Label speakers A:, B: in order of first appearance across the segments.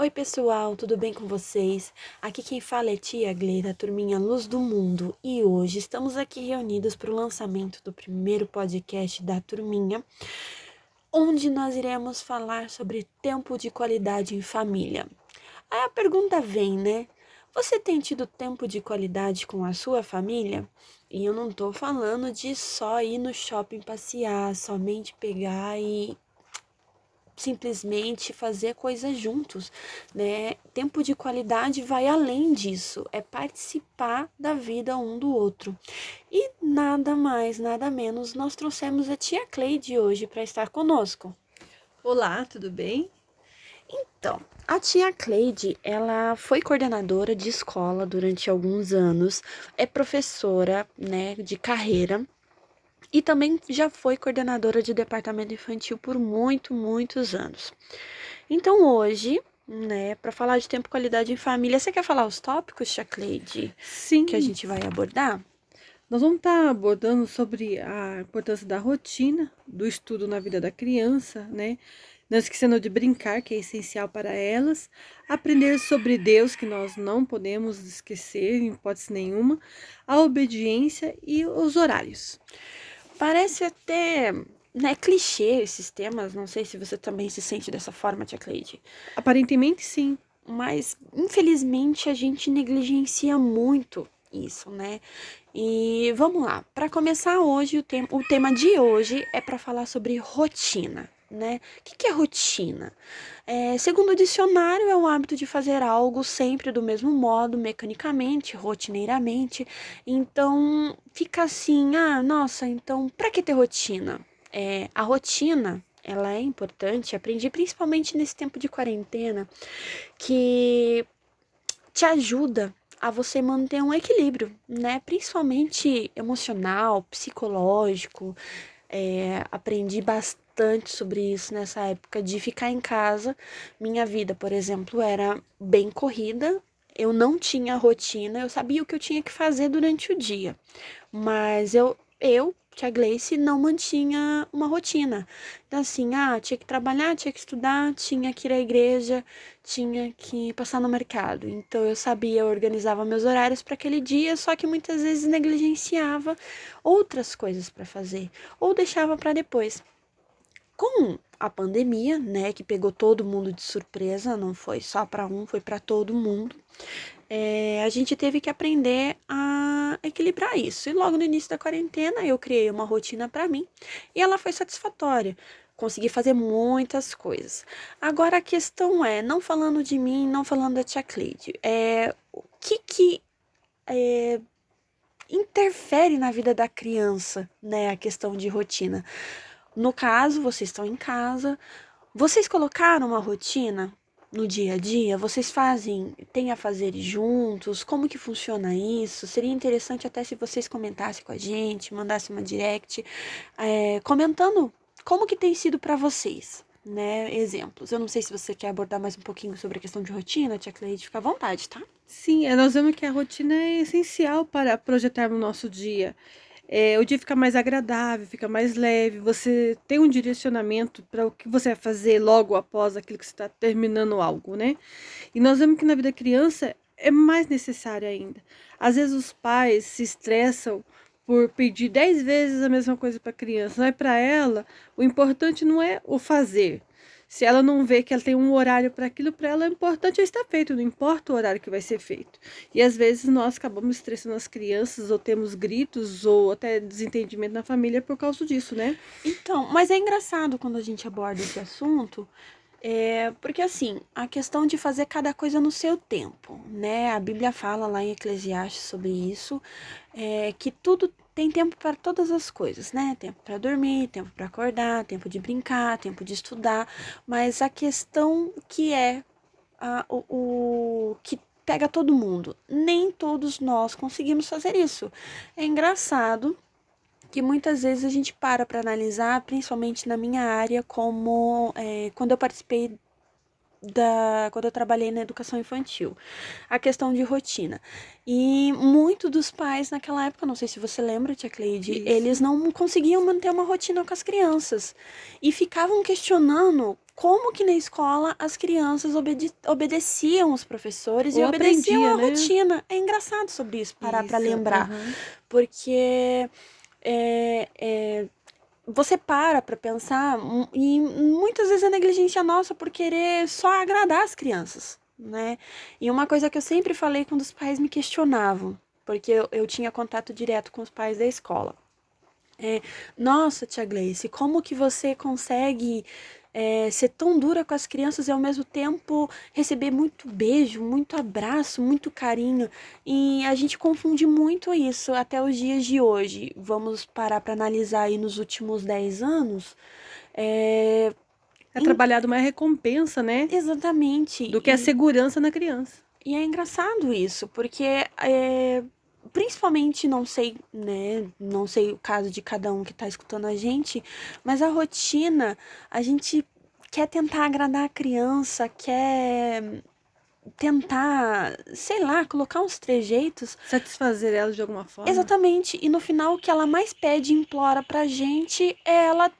A: Oi, pessoal, tudo bem com vocês? Aqui quem fala é Tia Gleida, turminha Luz do Mundo, e hoje estamos aqui reunidos para o lançamento do primeiro podcast da turminha, onde nós iremos falar sobre tempo de qualidade em família. Aí a pergunta vem, né? Você tem tido tempo de qualidade com a sua família? E eu não tô falando de só ir no shopping passear, somente pegar e simplesmente fazer coisas juntos, né? Tempo de qualidade vai além disso, é participar da vida um do outro. E nada mais, nada menos, nós trouxemos a tia Cleide hoje para estar conosco.
B: Olá, tudo bem?
A: Então, a tia Cleide, ela foi coordenadora de escola durante alguns anos, é professora, né, de carreira e também já foi coordenadora de departamento infantil por muito, muitos anos. Então hoje, né, para falar de tempo e qualidade em família, você quer falar os tópicos, Chacleide?
B: Sim.
A: Que a gente vai abordar?
B: Nós vamos estar tá abordando sobre a importância da rotina, do estudo na vida da criança, né? Não esquecendo de brincar, que é essencial para elas. Aprender sobre Deus, que nós não podemos esquecer em hipótese nenhuma. A obediência e os horários.
A: Parece até né, clichê esses temas. Não sei se você também se sente dessa forma, Tia Cleide.
B: Aparentemente sim.
A: Mas, infelizmente, a gente negligencia muito isso, né? E vamos lá. Para começar hoje, o, tema, o tema de hoje é para falar sobre rotina né? O que, que é rotina? É, segundo o dicionário, é o hábito de fazer algo sempre do mesmo modo, mecanicamente, rotineiramente. Então, fica assim, ah, nossa, então, para que ter rotina? É, a rotina, ela é importante, aprendi principalmente nesse tempo de quarentena, que te ajuda a você manter um equilíbrio, né? Principalmente emocional, psicológico. É, aprendi bastante bastante sobre isso nessa época de ficar em casa. Minha vida, por exemplo, era bem corrida. Eu não tinha rotina, eu sabia o que eu tinha que fazer durante o dia. Mas eu, eu que a Gleice não mantinha uma rotina. Então, assim, ah, tinha que trabalhar, tinha que estudar, tinha que ir à igreja, tinha que passar no mercado. Então, eu sabia, eu organizava meus horários para aquele dia, só que muitas vezes negligenciava outras coisas para fazer, ou deixava para depois com a pandemia, né, que pegou todo mundo de surpresa, não foi só para um, foi para todo mundo. É, a gente teve que aprender a equilibrar isso. E logo no início da quarentena eu criei uma rotina para mim e ela foi satisfatória. Consegui fazer muitas coisas. Agora a questão é, não falando de mim, não falando da tia Cleide, é, o que que é, interfere na vida da criança, né, a questão de rotina? No caso, vocês estão em casa, vocês colocaram uma rotina no dia a dia? Vocês fazem, têm a fazer juntos? Como que funciona isso? Seria interessante até se vocês comentassem com a gente, mandassem uma direct, é, comentando como que tem sido para vocês, né? Exemplos. Eu não sei se você quer abordar mais um pouquinho sobre a questão de rotina, tia Cleide, fica à vontade, tá?
B: Sim, é, nós vemos que a rotina é essencial para projetarmos o nosso dia é, o dia fica mais agradável, fica mais leve, você tem um direcionamento para o que você vai fazer logo após aquilo que você está terminando algo, né? E nós vemos que na vida da criança é mais necessário ainda. Às vezes os pais se estressam por pedir dez vezes a mesma coisa para a criança, mas para ela o importante não é o fazer, se ela não vê que ela tem um horário para aquilo, para ela é importante estar feito, não importa o horário que vai ser feito. E às vezes nós acabamos estressando as crianças, ou temos gritos, ou até desentendimento na família por causa disso, né?
A: Então, mas é engraçado quando a gente aborda esse assunto, é, porque assim, a questão de fazer cada coisa no seu tempo, né? A Bíblia fala lá em Eclesiastes sobre isso, é, que tudo tem tempo para todas as coisas, né? Tempo para dormir, tempo para acordar, tempo de brincar, tempo de estudar, mas a questão que é a, o, o que pega todo mundo, nem todos nós conseguimos fazer isso. É engraçado que muitas vezes a gente para para analisar, principalmente na minha área, como é, quando eu participei da quando eu trabalhei na educação infantil, a questão de rotina. E muito dos pais naquela época, não sei se você lembra, tia Cleide, Isso. eles não conseguiam manter uma rotina com as crianças e ficavam questionando como que na escola as crianças obede obedeciam os professores
B: Ou
A: e obedeciam
B: aprendia,
A: a
B: né?
A: rotina. É engraçado sobre isso, parar para lembrar.
B: aham.
A: Porque é, é, você para para pensar e muitas vezes é negligência nossa por querer só agradar as crianças, né? E uma coisa que eu sempre falei quando os pais me questionavam, porque eu, eu tinha contato direto com os pais da escola. É, nossa, tia Gleice, como que você consegue é, ser tão dura com as crianças e ao mesmo tempo receber muito beijo, muito abraço, muito carinho? E a gente confunde muito isso até os dias de hoje. Vamos parar para analisar aí nos últimos 10 anos. É,
B: É trabalhado mais recompensa, né?
A: exatamente.
B: Do que a
A: E-
B: segurança na criança.
A: E é engraçado isso, porque é, principalmente, não sei, né? Não sei o caso de cada um que tá escutando a gente, mas a rotina, a gente quer tentar agradar a criança, quer tentar, sei lá, colocar uns trejeitos.
B: Satisfazer ela de alguma forma.
A: Exatamente. E no final, o que ela mais pede e implora pra gente é ela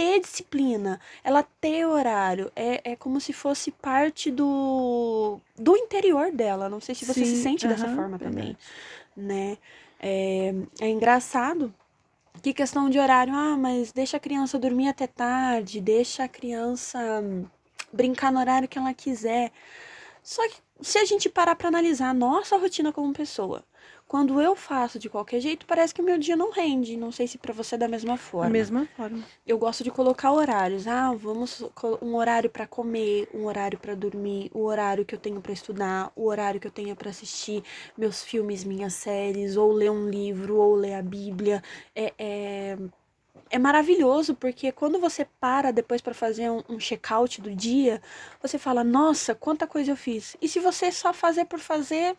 A: ter disciplina, ela ter horário. É, é como se fosse parte do, do interior dela. Não sei se você se
B: Sim,
A: sente dessa
B: aham,
A: forma também, né? É, é engraçado que questão de horário, ah, mas deixa a criança dormir até tarde, deixa a criança brincar no horário que ela quiser. Só que se a gente parar pra analisar a nossa rotina como pessoa, quando eu faço de qualquer jeito, parece que o meu dia não rende. Não sei se pra você é da mesma
B: Da
A: forma.
B: mesma forma.
A: Eu gosto de colocar horários. Ah, vamos um horário pra comer, um horário pra dormir, o horário que eu tenho pra estudar, o horário que eu tenho pra assistir meus filmes, minhas séries, ou ler um livro, ou ler a Bíblia. É, é, é maravilhoso porque quando você para depois pra fazer um, um check-out do dia, você fala: Nossa, quanta coisa eu fiz. E se você só fazer por fazer,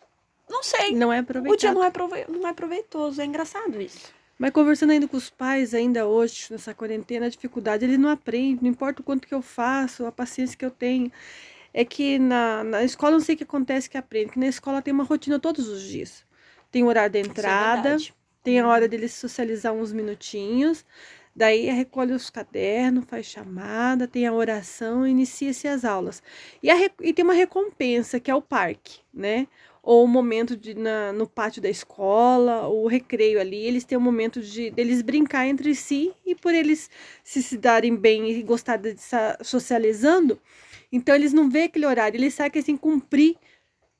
A: não sei.
B: Não é
A: O dia
B: aproveitado.
A: não é, prove- não é proveitoso. É engraçado isso.
B: Mas conversando ainda com os pais, ainda hoje, nessa quarentena, a dificuldade, ele não aprende, não importa o quanto que eu faço, a paciência que eu tenho. É que na, na escola, não sei o que acontece que aprende, que na escola tem uma rotina todos os dias. Tem o horário da
A: é
B: entrada, tem a hora deles socializar uns minutinhos, daí recolhe os cadernos, faz chamada, tem a oração, inicia-se as aulas. E, a e tem uma recompensa, que é o parque, né? Ou o momento de, na, no pátio da escola, ou o recreio ali, eles têm um momento de deles brincar entre si, e por eles se, se darem bem e gostar de estar socializando, então eles não vê aquele horário, eles sabem que que cumprir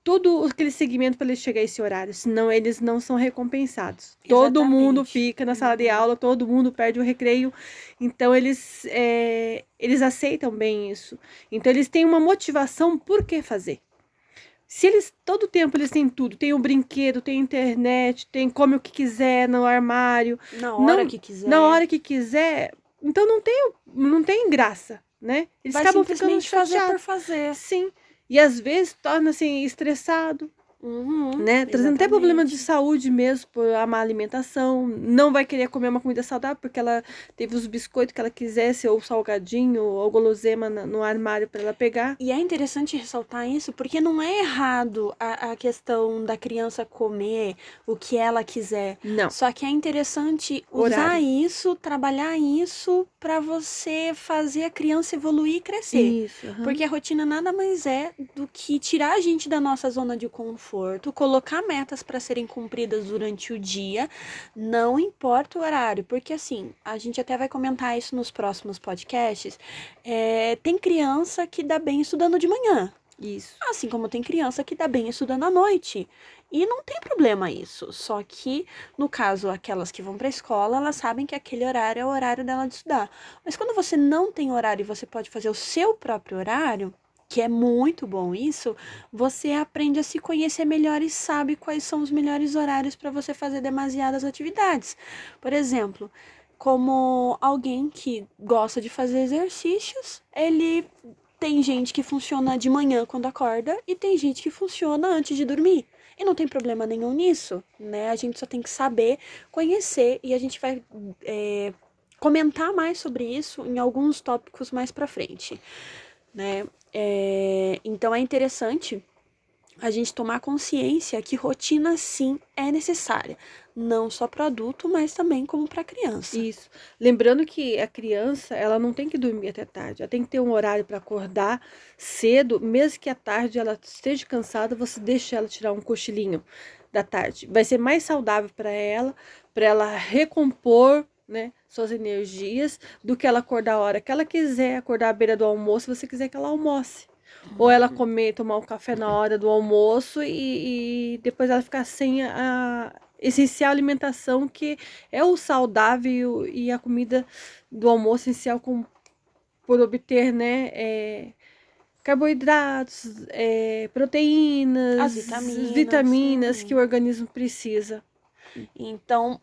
B: todo aquele segmento para eles chegar a esse horário, senão eles não são recompensados. Todo mundo
A: Exatamente.
B: fica na sala de
A: Uhum.
B: aula, todo mundo perde o recreio, então eles, é, eles aceitam bem isso. Então eles têm uma motivação por que fazer. Se eles todo tempo eles têm tudo, tem o brinquedo, tem internet, tem come o que quiser no armário,
A: Na hora
B: Não-
A: que quiser.
B: na hora que quiser, então não tem, não tem graça, né? Eles
A: Vai
B: acabam ficando
A: simplesmente fazer por fazer.
B: Sim. E às vezes torna-se estressado,
A: Uhum,
B: né? Trazendo até problema de saúde mesmo, por a má alimentação. Não vai querer comer uma comida saudável porque ela teve os biscoitos que ela quisesse, ou salgadinho, ou gulosema na- no armário para ela pegar.
A: E é interessante ressaltar isso porque não é errado a, a questão da criança comer o que ela quiser.
B: Não.
A: Só que é interessante usar
B: Horário.
A: isso, trabalhar isso pra você fazer a criança evoluir e crescer.
B: Isso. aham.
A: Porque a rotina nada mais é do que tirar a gente da nossa zona de conforto, colocar metas para serem cumpridas durante o dia, não importa o horário, porque assim, a gente até vai comentar isso nos próximos podcasts. é, tem criança que dá bem estudando de manhã,
B: Isso.
A: assim como tem criança que dá bem estudando à noite. E não tem problema isso. Só que, no caso, aquelas que vão para a escola, elas sabem que aquele horário é o horário dela de estudar. Mas quando você não tem horário e você pode fazer o seu próprio horário, que é muito bom isso, você aprende a se conhecer melhor e sabe quais são os melhores horários para você fazer demasiadas atividades. Por exemplo, como alguém que gosta de fazer exercícios, ele tem gente que funciona de manhã quando acorda e tem gente que funciona antes de dormir. E não tem problema nenhum nisso, né? A gente só tem que saber, conhecer e a gente vai é, comentar mais sobre isso em alguns tópicos mais pra frente, né? É, então é interessante a gente tomar consciência que rotina sim é necessária, não só para adulto, mas também como para criança.
B: Isso. Lembrando que a criança, ela não tem que dormir até tarde, ela tem que ter um horário para acordar cedo, mesmo que à tarde ela esteja cansada, você deixa ela tirar um cochilinho da tarde. Vai ser mais saudável para ela, para ela recompor né, suas energias, do que ela acordar a hora que ela quiser, acordar à beira do almoço, se você quiser que ela almoce. Ou ela comer, tomar um café na hora do almoço e, e depois ela ficar sem a essencial alimentação que é o saudável e a comida do almoço essencial com, por obter, né, é, carboidratos, é, proteínas,
A: As vitaminas,
B: vitaminas que o organismo precisa.
A: Então,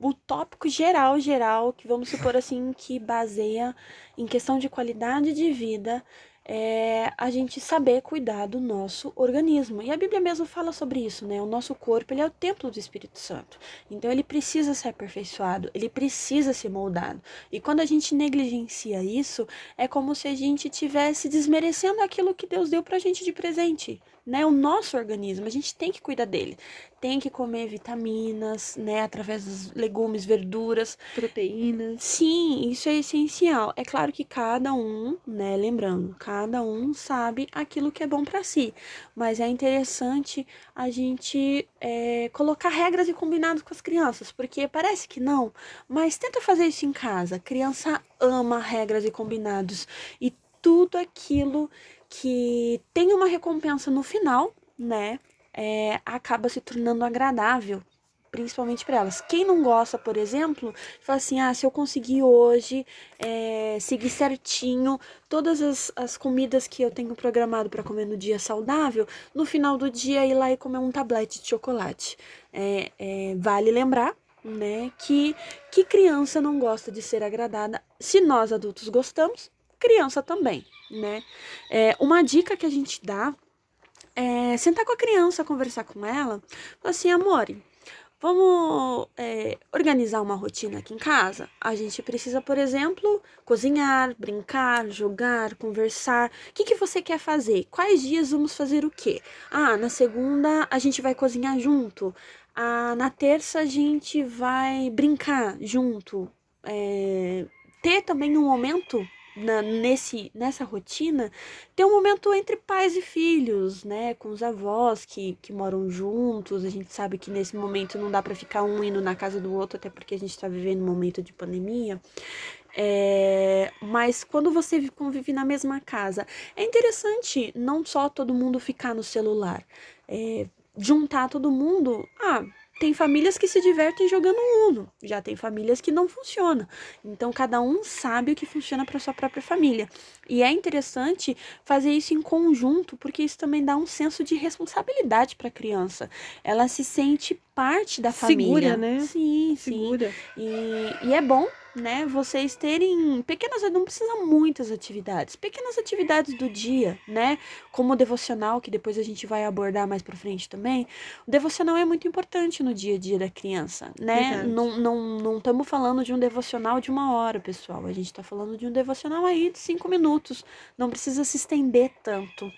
A: o tópico geral, geral, que vamos supor assim, que baseia em questão de qualidade de vida, é a gente saber cuidar do nosso organismo. E a Bíblia mesmo fala sobre isso, né? O nosso corpo, ele é o templo do Espírito Santo. Então ele precisa ser aperfeiçoado, ele precisa ser moldado. E quando a gente negligencia isso, é como se a gente tivesse desmerecendo aquilo que Deus deu pra gente de presente né, o nosso organismo, a gente tem que cuidar dele. Tem que comer vitaminas, né, através dos legumes, verduras,
B: proteínas.
A: Sim, isso é essencial. É claro que cada um, né, lembrando, cada um sabe aquilo que é bom para si, mas é interessante a gente é, colocar regras e combinados com as crianças, porque parece que não, mas tenta fazer isso em casa. A criança ama regras e combinados e tudo aquilo que tem uma recompensa no final, né? É, acaba se tornando agradável, principalmente para elas. Quem não gosta, por exemplo, fala assim: ah, se eu conseguir hoje é, seguir certinho todas as, as comidas que eu tenho programado para comer no dia saudável, no final do dia ir lá e comer um tablete de chocolate. É, é, vale lembrar. Né, que, que criança não gosta de ser agradada? Se nós adultos gostamos, criança também, né? É, uma dica que a gente dá é sentar com a criança, conversar com ela, falar assim, amore, vamos é, organizar uma rotina aqui em casa? A gente precisa, por exemplo, cozinhar, brincar, jogar, conversar. O que, que você quer fazer? Quais dias vamos fazer o quê? Ah, na segunda a gente vai cozinhar junto. Ah, na terça a gente vai brincar junto. É, ter também um momento na, nesse, nessa rotina, ter um momento entre pais e filhos, né? Com os avós que, que moram juntos. A gente sabe que nesse momento não dá para ficar um indo na casa do outro, até porque a gente está vivendo um momento de pandemia. É, mas quando você convive na mesma casa, é interessante não só todo mundo ficar no celular, é, juntar todo mundo. Ah, tem famílias que se divertem jogando Uno, já tem famílias que não funcionam. Então cada um sabe o que funciona para sua própria família. E é interessante fazer isso em conjunto, porque isso também dá um senso de responsabilidade para a criança. Ela se sente parte da família.
B: Segura, né?
A: Sim,
B: Segura.
A: sim. E, e é bom né, vocês terem pequenas, não precisa muitas atividades, pequenas atividades do dia, né, como o devocional, que depois a gente vai abordar mais para frente também. O devocional é muito importante no dia a dia da criança, né?
B: Verdade.
A: Não não não estamos falando de um devocional de uma hora, pessoal. A gente está falando de um devocional aí de cinco minutos. Não precisa se estender tanto.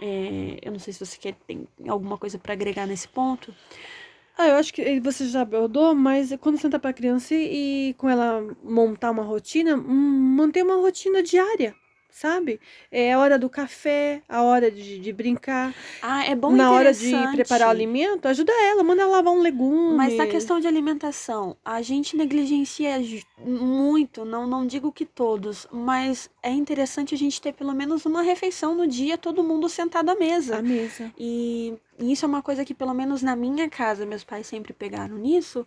A: É, eu não sei se você quer tem alguma coisa para agregar nesse ponto.
B: Ah, eu acho que você já abordou, mas quando senta para a criança e, com ela montar uma rotina, hum, manter uma rotina diária, sabe? É a hora do café, a hora de, de brincar.
A: Ah, é bom
B: Na hora de preparar o alimento, ajuda ela, manda ela lavar um legume.
A: Mas na questão de alimentação, a gente negligencia muito, não, não digo que todos, mas é interessante a gente ter pelo menos uma refeição no dia, todo mundo sentado à mesa.
B: A mesa.
A: E isso é uma coisa que, pelo menos na minha casa, meus pais sempre pegaram nisso,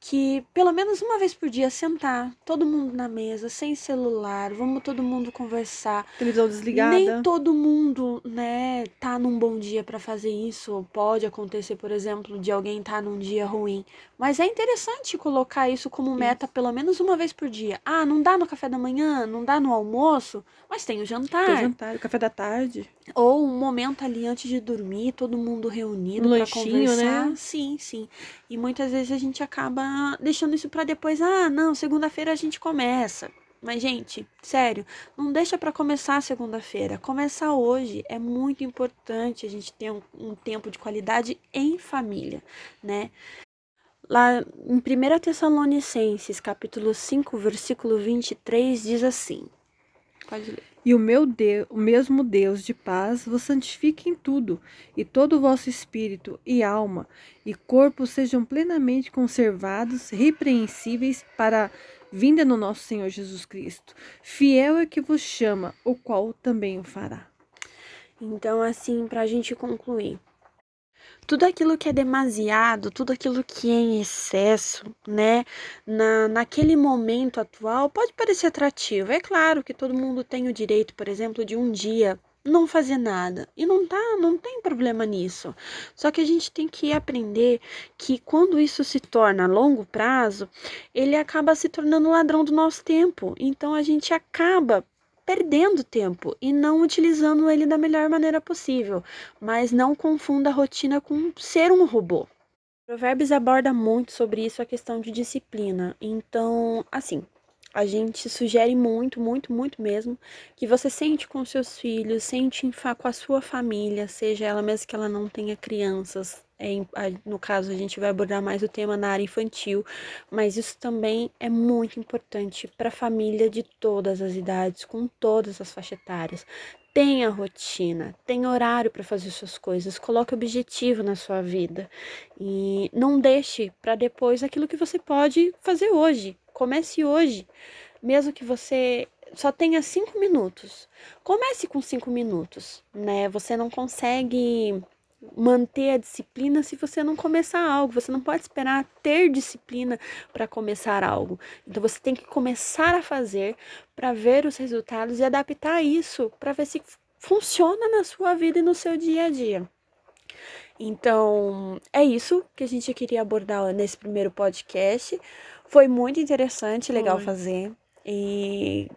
A: que pelo menos uma vez por dia sentar, todo mundo na mesa, sem celular, vamos todo mundo conversar.
B: Televisão desligada.
A: Nem todo mundo, né, tá num bom dia para fazer isso. Pode acontecer, por exemplo, de alguém tá num dia ruim. Mas é interessante colocar isso como meta pelo menos uma vez por dia. Ah, não dá no café da manhã, não dá no almoço, mas tem o
B: Tem
A: jantar.
B: o jantar, o café da tarde.
A: Ou um momento ali antes de dormir, todo mundo reunido
B: Um
A: para
B: lanchinho,
A: conversar.
B: né?
A: Sim, sim. E muitas vezes a gente acaba deixando isso para depois. Ah, não, segunda-feira a gente começa. Mas, gente, sério, não deixa para começar segunda-feira. Começar hoje é muito importante a gente ter um, um, tempo de qualidade em família, né? Lá em 1 Tessalonicenses, capítulo 5, versículo 23, diz assim. Pode ler.
B: E o meu Deus, o mesmo Deus de paz vos santifique em tudo, e todo o vosso espírito e alma e corpo sejam plenamente conservados, repreensíveis para vinda no nosso Senhor Jesus Cristo. Fiel é que vos chama, o qual também o fará.
A: Então, assim, para a gente concluir, tudo aquilo que é demasiado, tudo aquilo que é em excesso, né, na, naquele momento atual, pode parecer atrativo. É claro que todo mundo tem o direito, por exemplo, de um dia não fazer nada. E não tá, não tem problema nisso. Só que a gente tem que aprender que quando isso se torna a longo prazo, ele acaba se tornando ladrão do nosso tempo. Então a gente acaba perdendo tempo e não utilizando ele da melhor maneira possível. Mas não confunda a rotina com ser um robô. Provérbios aborda muito sobre isso a questão de disciplina. Então, assim, a gente sugere muito, muito, muito mesmo que você sente com seus filhos, sente com a sua família, seja ela mesmo que ela não tenha crianças, é, no caso, a gente vai abordar mais o tema na área infantil, mas isso também é muito importante para a família de todas as idades, com todas as faixas etárias. Tenha rotina, tenha horário para fazer suas coisas, coloque objetivo na sua vida e não deixe para depois aquilo que você pode fazer hoje. Comece hoje, mesmo que você só tenha cinco minutos. Comece com cinco minutos, né? Você não consegue manter a disciplina se você não começar algo. Você não pode esperar ter disciplina para começar algo. Então você tem que começar a fazer para ver os resultados e adaptar isso para ver se funciona na sua vida e no seu dia a dia. Então, é isso que a gente queria abordar nesse primeiro podcast. Foi muito interessante, legal Foi. fazer. E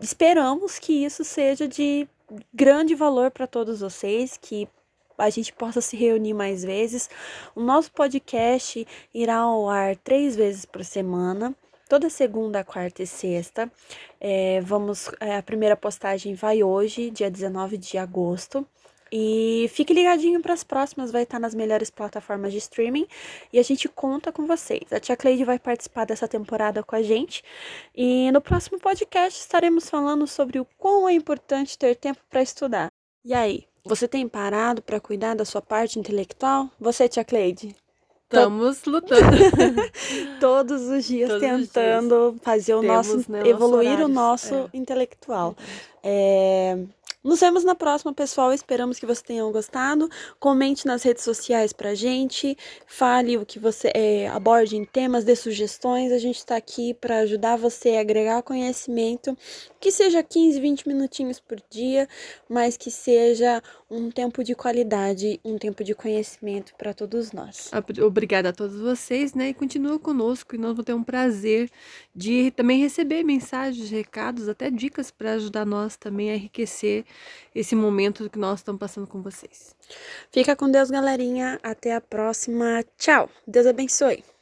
A: esperamos que isso seja de grande valor para todos vocês, que a gente possa se reunir mais vezes. O nosso podcast irá ao ar três vezes por semana. Toda segunda, quarta e sexta. É, vamos, é, a primeira postagem vai hoje, dia 19 de agosto. E fique ligadinho para as próximas, vai estar nas melhores plataformas de streaming e a gente conta com vocês. A tia Cleide vai participar dessa temporada com a gente e no próximo podcast estaremos falando sobre o quão é importante ter tempo para estudar. E aí, você tem parado para cuidar da sua parte intelectual? Você, tia Cleide?
B: Estamos lutando.
A: Todos os dias Todos tentando os dias. fazer o Temos, nosso, né, evoluir o nosso é. intelectual. É, nos vemos na próxima, pessoal. Esperamos que vocês tenham gostado. Comente nas redes sociais pra gente. Fale o que você é, aborde em temas, dê sugestões. A gente está aqui para ajudar você a agregar conhecimento. Que seja 15, 20 minutinhos por dia, mas que seja um tempo de qualidade, um tempo de conhecimento para todos nós.
B: Obrigada a todos vocês, né? E continua conosco e nós vamos ter um prazer de também receber mensagens, recados, até dicas para ajudar nós também a enriquecer esse momento que nós estamos passando com vocês.
A: Fica com Deus, galerinha. Até a próxima. Tchau. Deus abençoe.